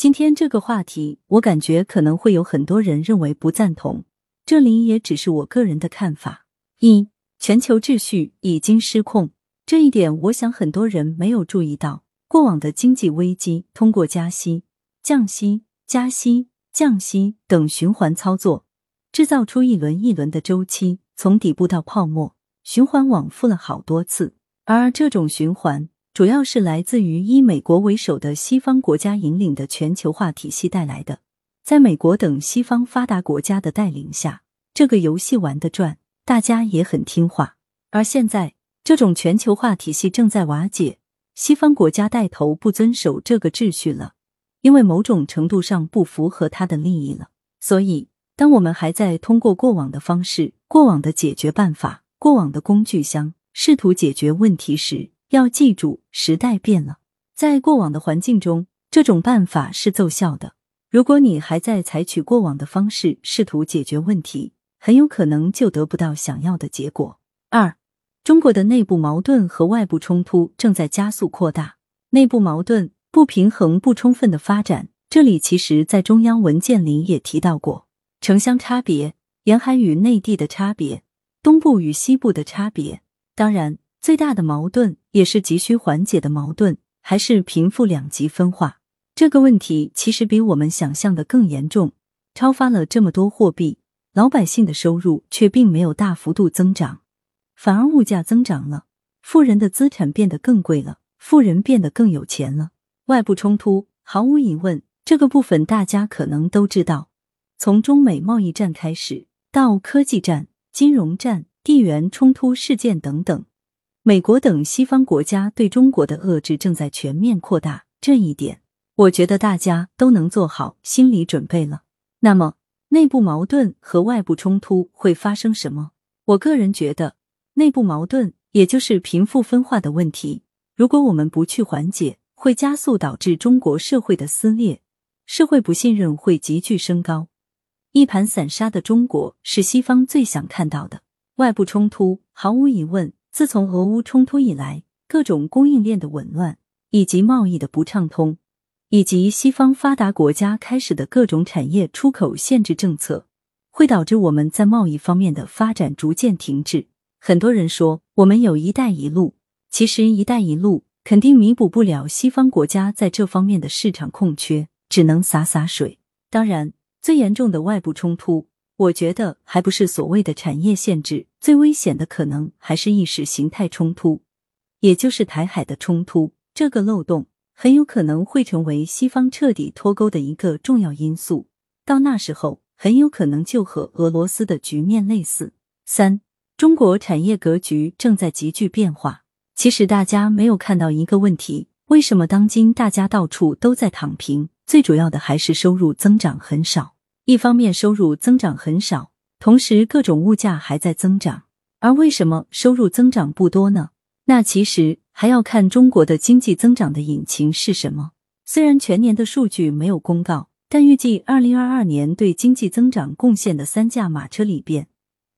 今天这个话题，我感觉可能会有很多人认为不赞同，这里也只是我个人的看法。一，全球秩序已经失控，这一点我想很多人没有注意到。过往的经济危机通过加息、降息、加息、降息等循环操作，制造出一轮一轮的周期，从底部到泡沫，循环往复了好多次。而这种循环，主要是来自于以美国为首的西方国家引领的全球化体系带来的。在美国等西方发达国家的带领下，这个游戏玩得转，大家也很听话。而现在，这种全球化体系正在瓦解。西方国家带头不遵守这个秩序了，因为某种程度上不符合他的利益了。所以，当我们还在通过过往的方式、过往的解决办法、过往的工具箱试图解决问题时，要记住，时代变了。在过往的环境中，这种办法是奏效的。如果你还在采取过往的方式试图解决问题，很有可能就得不到想要的结果。二。中国的内部矛盾和外部冲突正在加速扩大，内部矛盾不平衡、不充分的发展。这里其实，在中央文件里也提到过，城乡差别、沿海与内地的差别、东部与西部的差别。当然，最大的矛盾也是急需缓解的矛盾，还是贫富两极分化这个问题。其实比我们想象的更严重，超发了这么多货币，老百姓的收入却并没有大幅度增长。反而物价增长了，富人的资产变得更贵了，富人变得更有钱了。外部冲突毫无疑问，这个部分大家可能都知道。从中美贸易战开始，到科技战、金融战、地缘冲突事件等等，美国等西方国家对中国的遏制正在全面扩大。这一点，我觉得大家都能做好心理准备了。那么，内部矛盾和外部冲突会发生什么？我个人觉得。内部矛盾，也就是贫富分化的问题，如果我们不去缓解，会加速导致中国社会的撕裂，社会不信任会急剧升高，一盘散沙的中国是西方最想看到的。外部冲突，毫无疑问，自从俄乌冲突以来，各种供应链的紊乱，以及贸易的不畅通，以及西方发达国家开始的各种产业出口限制政策，会导致我们在贸易方面的发展逐渐停滞。很多人说我们有一带一路，其实一带一路肯定弥补不了西方国家在这方面的市场空缺，只能洒洒水。当然，最严重的外部冲突，我觉得还不是所谓的产业限制，最危险的可能还是意识形态冲突，也就是台海的冲突。这个漏洞很有可能会成为西方彻底脱钩的一个重要因素，到那时候很有可能就和俄罗斯的局面类似。三。中国产业格局正在急剧变化。其实大家没有看到一个问题：为什么当今大家到处都在躺平？最主要的还是收入增长很少。一方面收入增长很少，同时各种物价还在增长。而为什么收入增长不多呢？那其实还要看中国的经济增长的引擎是什么。虽然全年的数据没有公告，但预计二零二二年对经济增长贡献的三驾马车里边。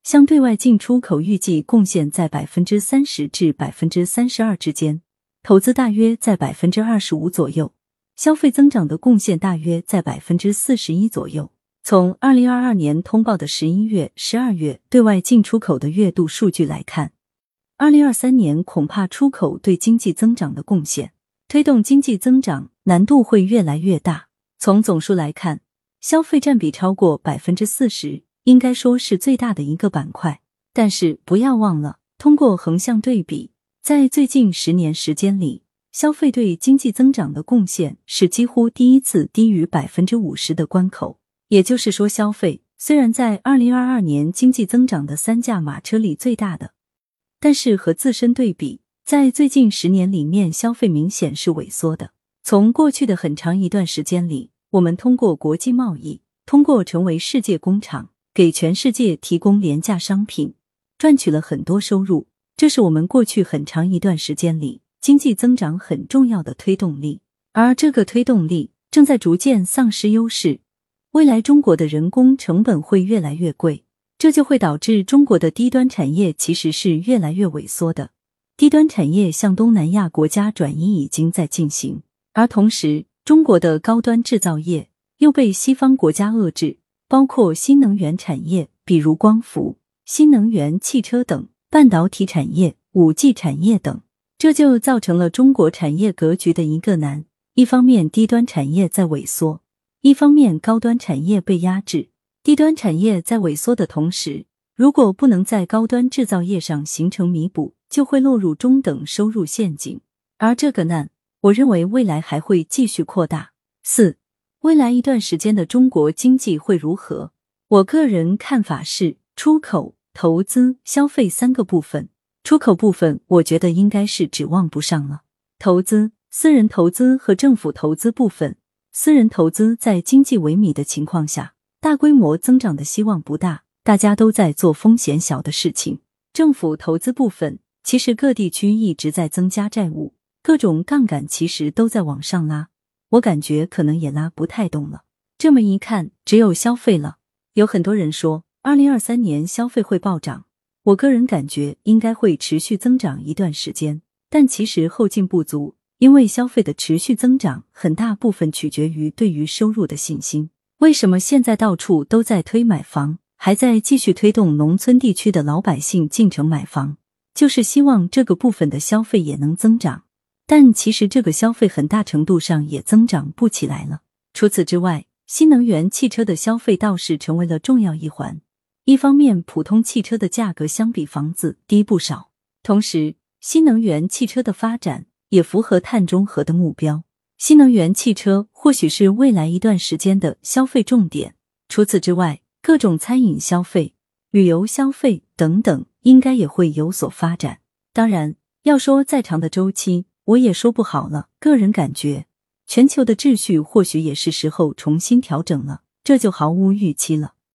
向对外进出口预计贡献在百分之三十至百分之三十二之间，投资大约在百分之二十五左右，消费增长的贡献大约在百分之四十一左右。从二零二二年通报的十一月、十二月对外进出口的月度数据来看，二零二三年恐怕出口对经济增长的贡献，推动经济增长难度会越来越大。从总数来看，消费占比超过百分之四十。应该说是最大的一个板块，但是不要忘了，通过横向对比，在最近十年时间里，消费对经济增长的贡献是几乎第一次低于百分之五十的关口。也就是说，消费虽然在二零二二年经济增长的三驾马车里最大的，但是和自身对比，在最近十年里面，消费明显是萎缩的。从过去的很长一段时间里，我们通过国际贸易，通过成为世界工厂。给全世界提供廉价商品，赚取了很多收入，这是我们过去很长一段时间里经济增长很重要的推动力。而这个推动力正在逐渐丧失优势，未来中国的人工成本会越来越贵，这就会导致中国的低端产业其实是越来越萎缩的。低端产业向东南亚国家转移已经在进行，而同时中国的高端制造业又被西方国家遏制，包括新能源产业，比如光伏、新能源汽车等；半导体产业、五 G 产业等。这就造成了中国产业格局的一个难：一方面低端产业在萎缩，一方面高端产业被压制。低端产业在萎缩的同时，如果不能在高端制造业上形成弥补，就会落入中等收入陷阱。而这个难，我认为未来还会继续扩大。四，未来一段时间的中国经济会如何？我个人看法是，出口、投资、消费三个部分。出口部分，我觉得应该是指望不上了。投资，私人投资和政府投资部分，私人投资在经济萎靡的情况下，大规模增长的希望不大，大家都在做风险小的事情。政府投资部分，其实各地区一直在增加债务，各种杠杆其实都在往上拉，我感觉可能也拉不太动了。这么一看，只有消费了。有很多人说，二零二三年消费会暴涨。我个人感觉应该会持续增长一段时间，但其实后劲不足，因为消费的持续增长很大部分取决于对于收入的信心。为什么现在到处都在推买房，还在继续推动农村地区的老百姓进城买房，就是希望这个部分的消费也能增长。但其实这个消费很大程度上也增长不起来了。除此之外，新能源汽车的消费倒是成为了重要一环。一方面，普通汽车的价格相比房子低不少；同时，新能源汽车的发展也符合碳中和的目标。新能源汽车或许是未来一段时间的消费重点。除此之外，各种餐饮消费、旅游消费等等，应该也会有所发展。当然，要说再长的周期，我也说不好了。个人感觉，全球的秩序或许也是时候重新调整了，这就毫无预期了。